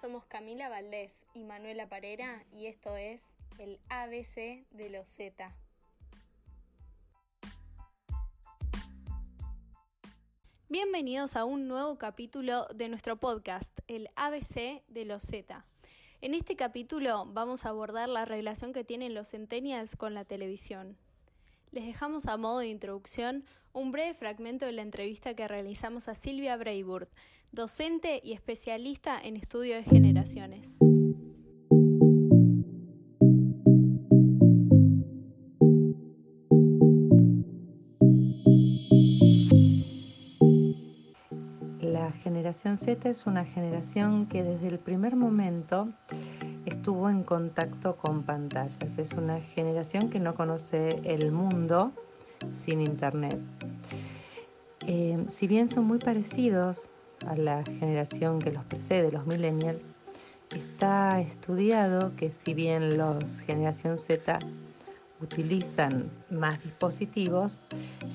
Somos Camila Valdés y Manuela Parera y esto es el ABC de los Z. Bienvenidos a un nuevo capítulo de nuestro podcast, el ABC de los Z. En este capítulo vamos a abordar la relación que tienen los centennials con la televisión. Les dejamos a modo de introducción un breve fragmento de la entrevista que realizamos a Silvia Breiburt, docente y especialista en estudio de generaciones. La generación Z es una generación que desde el primer momento estuvo en contacto con pantallas. Es una generación que no conoce el mundo sin internet. Eh, si bien son muy parecidos a la generación que los precede, los millennials, está estudiado que si bien los generación Z utilizan más dispositivos,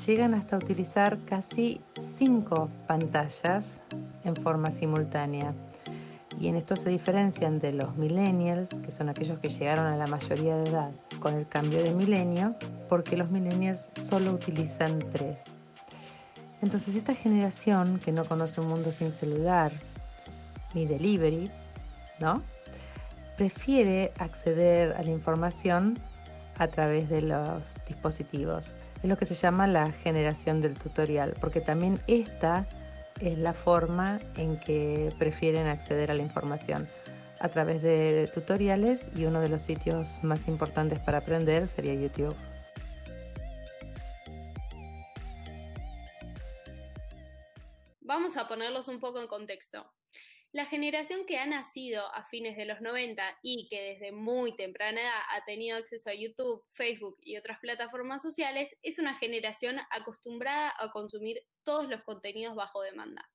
llegan hasta utilizar casi cinco pantallas en forma simultánea. Y en esto se diferencian de los millennials, que son aquellos que llegaron a la mayoría de edad con el cambio de milenio, porque los millennials solo utilizan tres. Entonces esta generación que no conoce un mundo sin celular ni delivery, ¿no? Prefiere acceder a la información a través de los dispositivos. Es lo que se llama la generación del tutorial, porque también esta es la forma en que prefieren acceder a la información a través de tutoriales y uno de los sitios más importantes para aprender sería YouTube. Vamos a ponerlos un poco en contexto. La generación que ha nacido a fines de los 90 y que desde muy temprana edad ha tenido acceso a YouTube, Facebook y otras plataformas sociales es una generación acostumbrada a consumir todos los contenidos bajo demanda.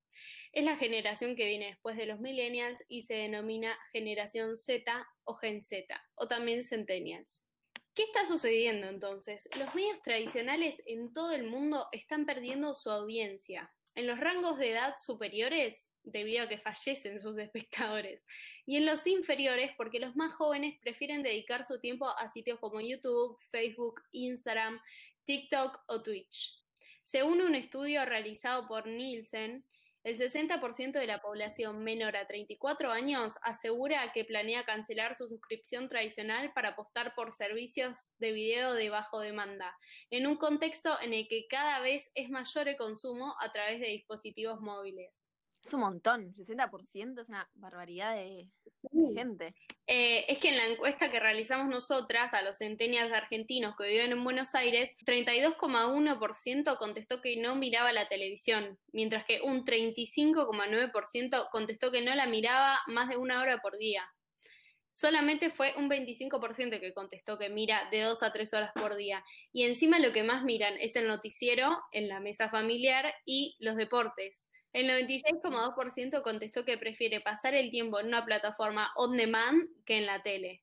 Es la generación que viene después de los millennials y se denomina generación Z o Gen Z o también centennials. ¿Qué está sucediendo entonces? Los medios tradicionales en todo el mundo están perdiendo su audiencia. En los rangos de edad superiores debido a que fallecen sus espectadores, y en los inferiores porque los más jóvenes prefieren dedicar su tiempo a sitios como YouTube, Facebook, Instagram, TikTok o Twitch. Según un estudio realizado por Nielsen, el 60% de la población menor a 34 años asegura que planea cancelar su suscripción tradicional para apostar por servicios de video de bajo demanda, en un contexto en el que cada vez es mayor el consumo a través de dispositivos móviles. Es un montón, 60% es una barbaridad de, gente. Eh, es que en la encuesta que realizamos nosotras a los centenias argentinos que viven en Buenos Aires, 32,1% contestó que no miraba la televisión, mientras que un 35,9% contestó que no la miraba más de una hora por día. Solamente fue un 25% que contestó que mira de dos a tres horas por día. Y encima lo que más miran es el noticiero en la mesa familiar y los deportes. El 96,2% contestó que prefiere pasar el tiempo en una plataforma on demand que en la tele.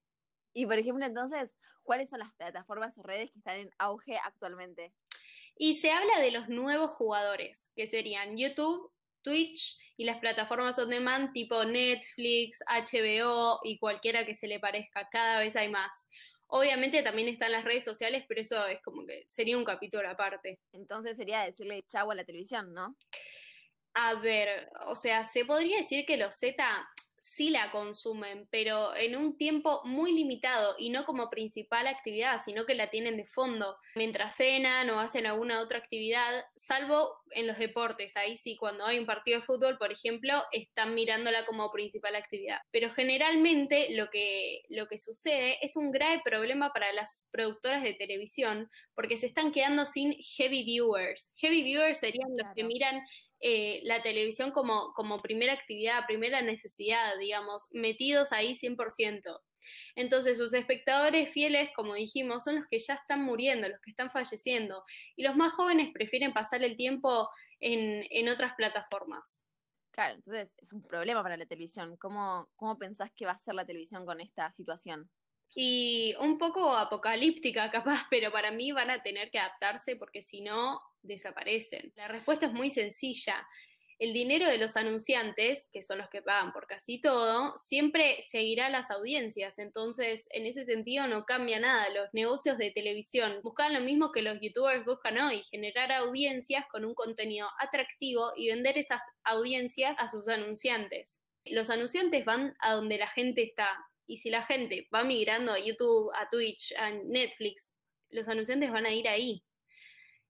Y por ejemplo, entonces, ¿cuáles son las plataformas o redes que están en auge actualmente? Y se habla de los nuevos jugadores, que serían YouTube, Twitch y las plataformas on demand tipo Netflix, HBO y cualquiera que se le parezca. Cada vez hay más. Obviamente también están las redes sociales, pero eso es como que sería un capítulo aparte. Entonces sería decirle chau a la televisión, ¿no? A ver, o sea, se podría decir que los Z sí la consumen, pero en un tiempo muy limitado y no como principal actividad, sino que la tienen de fondo mientras cenan o hacen alguna otra actividad, salvo en los deportes. Ahí sí, cuando hay un partido de fútbol, por ejemplo, están mirándola como principal actividad. Pero generalmente lo que, lo que sucede es un grave problema para las productoras de televisión porque se están quedando sin heavy viewers. Heavy viewers serían los que miran eh, la televisión como, como primera actividad, primera necesidad, digamos, metidos ahí 100%. Entonces sus espectadores fieles, como dijimos, son los que ya están muriendo, los que están falleciendo, y los más jóvenes prefieren pasar el tiempo en, en otras plataformas. Claro, entonces es un problema para la televisión. ¿Cómo, ¿Cómo pensás que va a ser la televisión con esta situación? Y un poco apocalíptica capaz, pero para mí van a tener que adaptarse porque si no, desaparecen. La respuesta es muy sencilla. el dinero de los anunciantes, que son los que pagan por casi todo, siempre seguirá las audiencias. Entonces, en ese sentido no cambia nada. Los negocios de televisión buscan lo mismo que los youtubers buscan hoy, generar audiencias con un contenido atractivo y vender esas audiencias a sus anunciantes. Los anunciantes van a donde la gente está. Y si la gente va migrando a YouTube, a Twitch, a Netflix, los anunciantes van a ir ahí.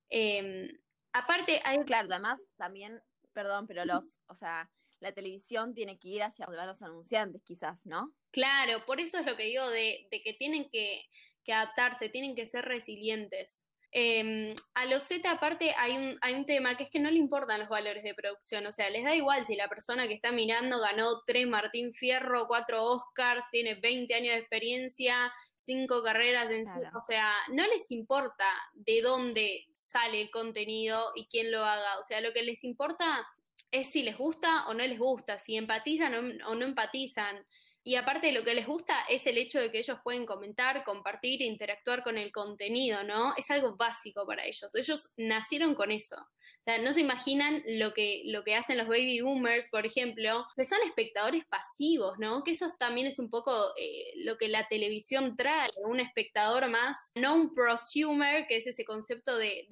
Em, aparte, hay... Claro, además también perdón, pero los, o sea, la televisión tiene que ir hacia donde van los anunciantes, quizás, ¿no? Claro, por eso es lo que digo de, que tienen que, adaptarse, tienen que ser resilientes. Em, a los Z aparte hay un, hay un tema que es que no le importan los valores de producción, o sea, les da igual si la persona que está mirando ganó tres Martín Fierro, cuatro Oscars, tiene 20 años de experiencia, cinco carreras en o sea, no les importa de dónde sale el contenido y quién lo haga, o sea, lo que les importa es si les gusta o no les gusta, si empatizan o, no empatizan. Y aparte lo que les gusta es el hecho de que ellos pueden comentar, compartir, interactuar con el contenido, ¿no? Es algo básico para ellos. Ellos nacieron con eso. O sea, no se imaginan lo que, lo que hacen los baby boomers, por ejemplo, que son espectadores pasivos, ¿no? Que eso también es un poco eh, lo que la televisión trae, un espectador más, no un prosumer, que es ese concepto de,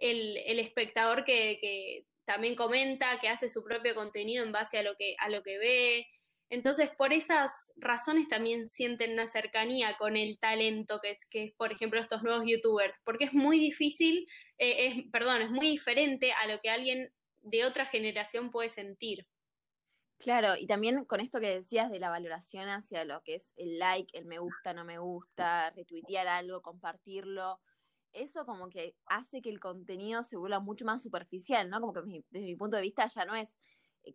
el, espectador que, también comenta, que hace su propio contenido en base a lo que, a lo que ve. Entonces, por esas razones también sienten una cercanía con el talento que es, que es, por ejemplo, estos nuevos youtubers, porque es muy difícil eh, es, perdón, es muy diferente a lo que alguien de otra generación puede sentir. Claro, y también con esto que decías de la valoración hacia lo que es el like, el me gusta, no me gusta, retuitear algo, compartirlo, eso como que hace que el contenido se vuelva mucho más superficial, ¿no? Como que desde mi punto de vista ya no es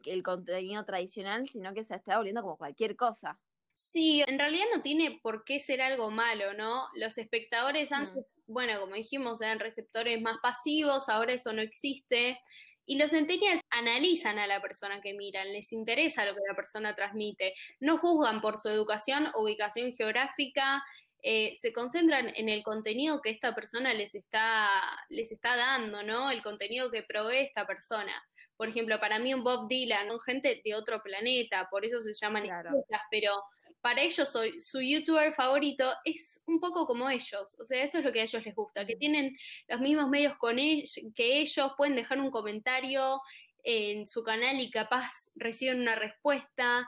el contenido tradicional, sino que se está volviendo como cualquier cosa. Sí, en realidad no tiene por qué ser algo malo, ¿no? Los espectadores mm. antes bueno, como dijimos, eran receptores más pasivos, ahora eso no existe. Y los centennials analizan a la persona que miran, les interesa lo que la persona transmite, no juzgan por su educación ubicación geográfica, eh, se concentran en el contenido que esta persona les está, les está dando, ¿no? El contenido que provee esta persona. Por ejemplo, para mí un Bob Dylan, son gente de otro planeta, por eso se llaman claro. pero para ellos soy, su youtuber favorito es un poco como ellos, o sea, eso es lo que a ellos les gusta, que tienen los mismos medios con ellos, que ellos pueden dejar un comentario en su canal y capaz reciben una respuesta.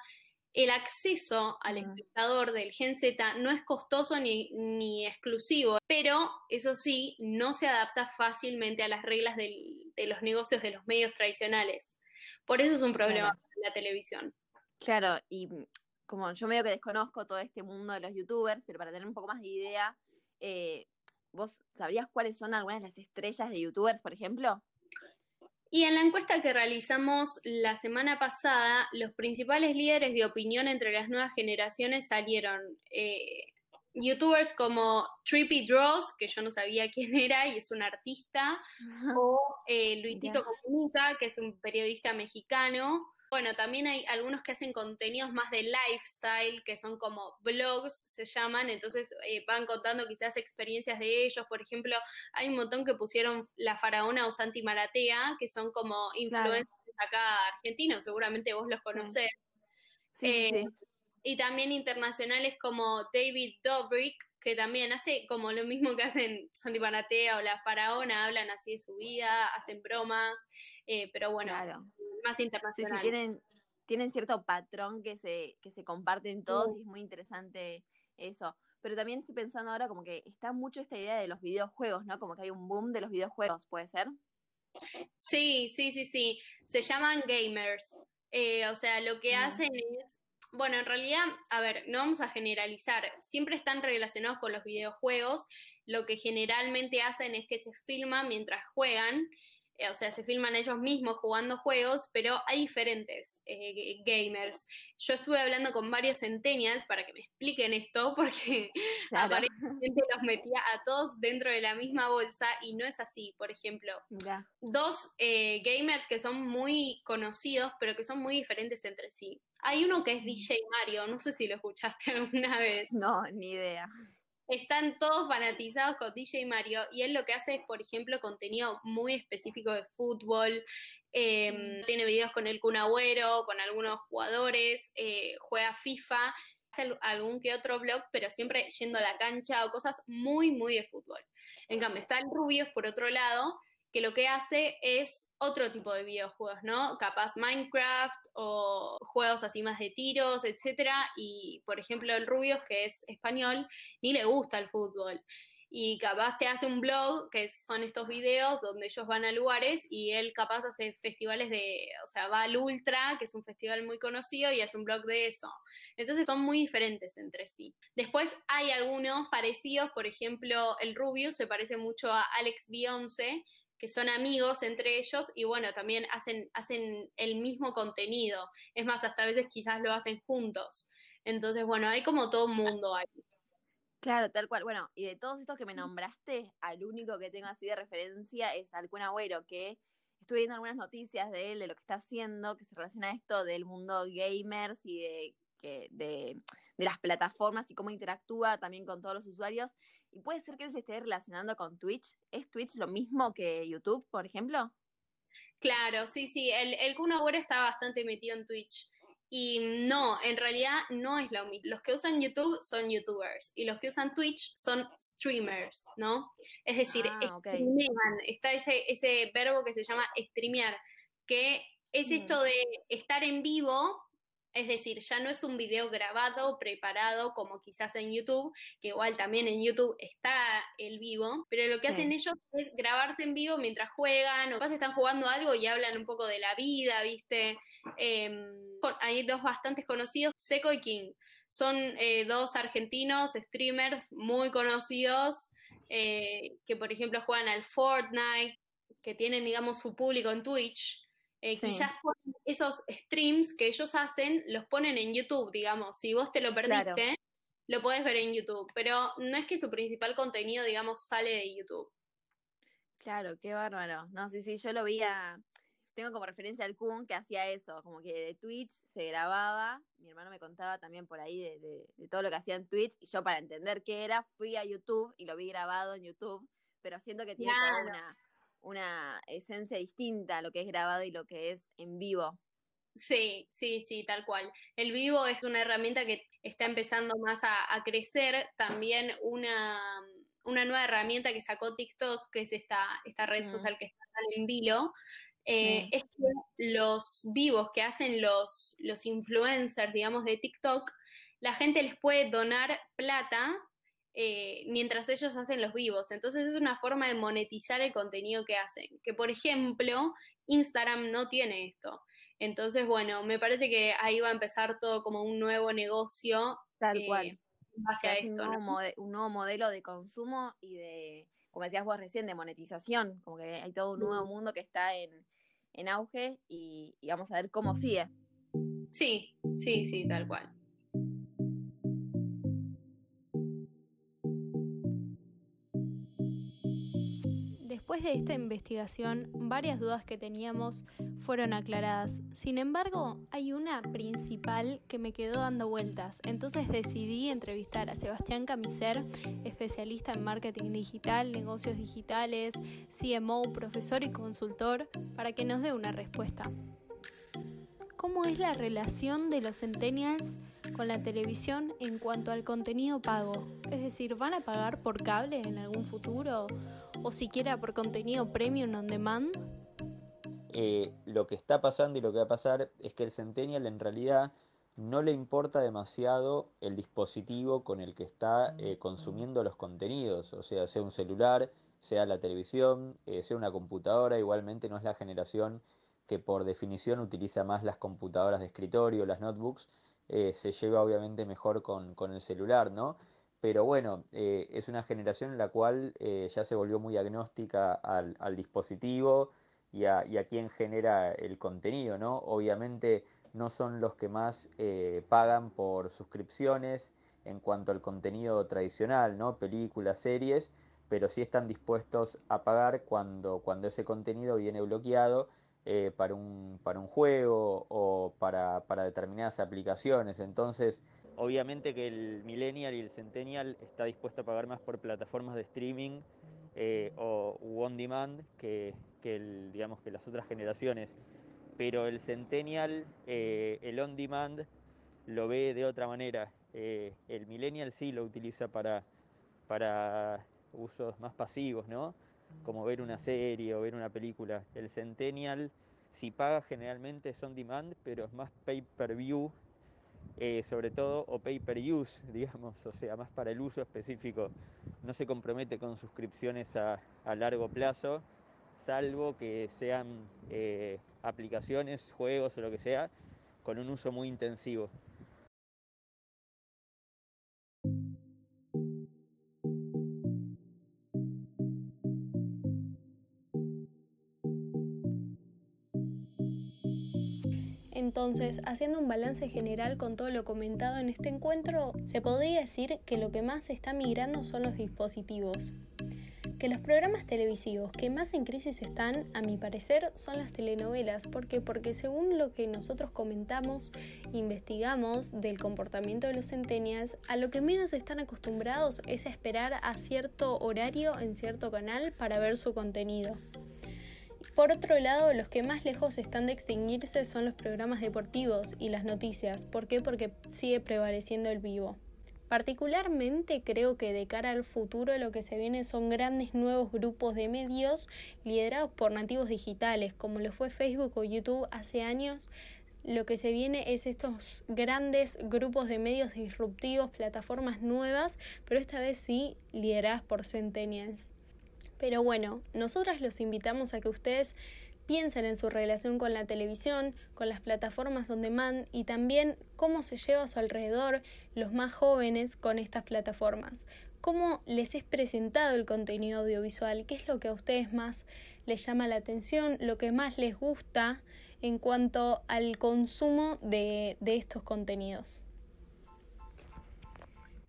El acceso al espectador del Gen Z no es costoso ni, ni exclusivo, pero eso sí, no se adapta fácilmente a las reglas de los negocios de los medios tradicionales. Por eso es un problema en la televisión. Claro, y como yo medio que desconozco todo este mundo de los youtubers, pero para tener un poco más de idea, eh, ¿vos sabrías cuáles son algunas de las estrellas de youtubers, por ejemplo? Y en la encuesta que realizamos la semana pasada, los principales líderes de opinión entre las nuevas generaciones salieron eh, youtubers como Trippy Draws, que yo no sabía quién era y es un artista, o eh, Luisito Comunica, que es un periodista mexicano, bueno, también hay algunos que hacen contenidos más de lifestyle, que son como blogs, se llaman, entonces eh, van contando quizás experiencias de ellos. Por ejemplo, hay un montón que pusieron La Faraona o Santi Maratea, que son como influencers acá argentinos, seguramente vos los conocés. Sí, sí, eh, Y también internacionales como David Dobrik, que también hace como lo mismo que hacen Santi Maratea o La Faraona, hablan así de su vida, hacen bromas, eh, pero bueno, más internacional. Sí, tienen, tienen cierto patrón que se, que se comparten todos y es muy interesante eso. Pero también estoy pensando ahora como que está mucho esta idea de los videojuegos, ¿no? Como que hay un boom de los videojuegos, ¿puede ser? Sí, sí, sí, sí. Se llaman gamers. Eh, o sea, lo que hacen es, bueno, en realidad, a ver, no vamos a generalizar, siempre están relacionados con los videojuegos. Lo que generalmente hacen es que se filman mientras juegan eh, o sea, se filman ellos mismos jugando juegos, pero hay diferentes eh, gamers. Yo estuve hablando con varios centennials para que me expliquen esto, porque aparentemente los metía a todos dentro de la misma bolsa y no es así. Por ejemplo, dos eh, gamers que son muy conocidos, pero que son muy diferentes entre sí. Hay uno que es DJ Mario, no sé si lo escuchaste alguna vez. No, ni idea están todos fanatizados con DJ Mario y él lo que hace es, por ejemplo, contenido muy específico de fútbol. Em, tiene videos con el Kun Agüero, con algunos jugadores, eh, juega FIFA, hace algún que otro blog, pero siempre yendo a la cancha o cosas muy, muy de fútbol. En cambio, está el Rubius, por otro lado, que lo que hace es otro tipo de videojuegos, ¿no? Capaz Minecraft o juegos así más de tiros, etcétera. Y por ejemplo, el Rubius, que es español, ni le gusta el fútbol y capaz te hace un blog, que son estos videos donde ellos van a lugares y él capaz hace festivales de, o sea, va al Ultra, que es un festival muy conocido, y hace un blog de eso. Entonces son muy diferentes entre sí. Después hay algunos parecidos, por ejemplo, el Rubius se parece mucho a Alex Beyoncé, que son amigos entre ellos y bueno, también hacen, hacen el mismo contenido. Es más, hasta a veces quizás lo hacen juntos. Entonces, bueno, hay como todo un mundo ahí. Claro, tal cual. Bueno, y de todos estos que me nombraste, al único que tengo así de referencia es al Kun Agüero, que estuve viendo algunas noticias de él, de lo que está haciendo, que se relaciona a esto del mundo gamers y de, que, de, de las plataformas y cómo interactúa también con todos los usuarios. Y puede ser que él se esté relacionando con Twitch. ¿Es Twitch lo mismo que YouTube, por ejemplo? Claro, sí, sí. El, el Kun Agüero está bastante metido en Twitch. Y no, en realidad no es lo mismo. Los que usan YouTube son YouTubers y los que usan Twitch son streamers, ¿no? Es decir, ah, está ese, ese verbo que se llama streamear, que es esto de estar en vivo, es decir, ya no es un video grabado, preparado, como quizás en YouTube, que igual también en YouTube está el vivo, pero lo que hacen ellos es grabarse en vivo mientras juegan, o capaz están jugando algo y hablan un poco de la vida, ¿viste? Em, hay dos bastante conocidos, Seco y King. Son eh, dos argentinos streamers muy conocidos eh, que, por ejemplo, juegan al Fortnite, que tienen, digamos, su público en Twitch. Eh, quizás esos streams que ellos hacen los ponen en YouTube, digamos. Si vos te lo perdiste, lo podés ver en YouTube. Pero no es que su principal contenido, digamos, sale de YouTube. Claro, qué bárbaro. No, sí, sí, yo lo vi a, tengo como referencia al Kun que hacía eso, como que de Twitch se grababa, mi hermano me contaba también por ahí de, todo lo que hacía en Twitch, y yo para entender qué era, fui a YouTube y lo vi grabado en YouTube, pero siento que tiene una, una esencia distinta a lo que es grabado y lo que es en vivo. Sí, sí, sí, tal cual. El vivo es una herramienta que está empezando más a, crecer. También una, una, nueva herramienta que sacó TikTok, que es esta, esta red mm. social que está en vilo, eh, es que los vivos que hacen los, los influencers, digamos, de TikTok, la gente les puede donar plata eh, mientras ellos hacen los vivos. Entonces es una forma de monetizar el contenido que hacen. Que por ejemplo, Instagram no tiene esto. Entonces, bueno, me parece que ahí va a empezar todo como un nuevo negocio. Tal eh, cual. un, nuevo un nuevo modelo de consumo y de, como decías vos recién, de monetización. Como que hay todo un nuevo mundo que está en, en auge y, vamos a ver cómo sigue. Sí, sí, sí, tal cual. Después de esta investigación, varias dudas que teníamos fueron aclaradas. Sin embargo, hay una principal que me quedó dando vueltas. Entonces decidí entrevistar a Sebastián Camiser, especialista en marketing digital, negocios digitales, CMO, profesor y consultor, para que nos dé una respuesta. ¿Cómo es la relación de los centennials con la televisión en cuanto al contenido pago? Es decir, ¿van a pagar por cable en algún futuro? ¿O siquiera por contenido premium on demand? Eh, lo que está pasando y lo que va a pasar es que el Centennial en realidad no le importa demasiado el dispositivo con el que está eh, consumiendo los contenidos, o sea, sea un celular, sea la televisión, eh, sea una computadora, igualmente no es la generación que por definición utiliza más las computadoras de escritorio, las notebooks, se lleva obviamente mejor con, el celular, ¿no? Pero bueno, es una generación en la cual ya se volvió muy agnóstica al, al dispositivo, y a, y quién genera el contenido, ¿no? Obviamente no son los que más eh, pagan por suscripciones en cuanto al contenido tradicional, ¿no? Películas, series, pero sí están dispuestos a pagar cuando, cuando ese contenido viene bloqueado eh, para, un, para un juego o para, para determinadas aplicaciones. Entonces, obviamente que el millennial y el centennial está dispuesto a pagar más por plataformas de streaming eh, o on demand que, que, digamos, que las otras generaciones, pero el centennial, eh, el on demand, lo ve de otra manera. Eh, el millennial sí lo utiliza para, para usos más pasivos, ¿no? Como ver una serie o ver una película. El centennial, si paga generalmente es on demand, pero es más pay per view, eh, sobre todo, o pay per use, digamos, o sea, más para el uso específico. No se compromete con suscripciones a, a largo plazo, salvo que sean eh, aplicaciones, juegos o lo que sea, con un uso muy intensivo. Entonces, haciendo un balance general con todo lo comentado en este encuentro, se podría decir que lo que más se está migrando son los dispositivos. Que los programas televisivos que más en crisis están, a mi parecer, son las telenovelas. ¿Por qué? Porque según lo que nosotros comentamos, investigamos del comportamiento de los centennials, a lo que menos están acostumbrados es a esperar a cierto horario en cierto canal para ver su contenido. Por otro lado, los que más lejos están de extinguirse son los programas deportivos y las noticias. ¿Por qué? Porque sigue prevaleciendo el vivo. Particularmente creo que de cara al futuro lo que se viene son grandes nuevos grupos de medios liderados por nativos digitales, como lo fue Facebook o YouTube hace años. Lo que se viene es estos grandes grupos de medios disruptivos, plataformas nuevas, pero esta vez sí lideradas por centennials. Pero bueno, nosotras los invitamos a que ustedes piensen en su relación con la televisión, con las plataformas on demand y también cómo se lleva a su alrededor los más jóvenes con estas plataformas. Cómo les es presentado el contenido audiovisual, qué es lo que a ustedes más les llama la atención, lo que más les gusta en cuanto al consumo de, de estos contenidos.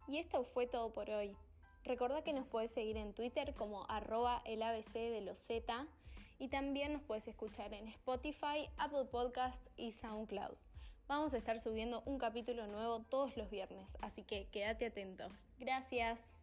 Y esto fue todo por hoy. Recordá que nos puedes seguir en Twitter como arroba de los Z y también nos puedes escuchar en Spotify, Apple Podcast y SoundCloud. Vamos a estar subiendo un capítulo nuevo todos los viernes, así que quédate atento. Gracias.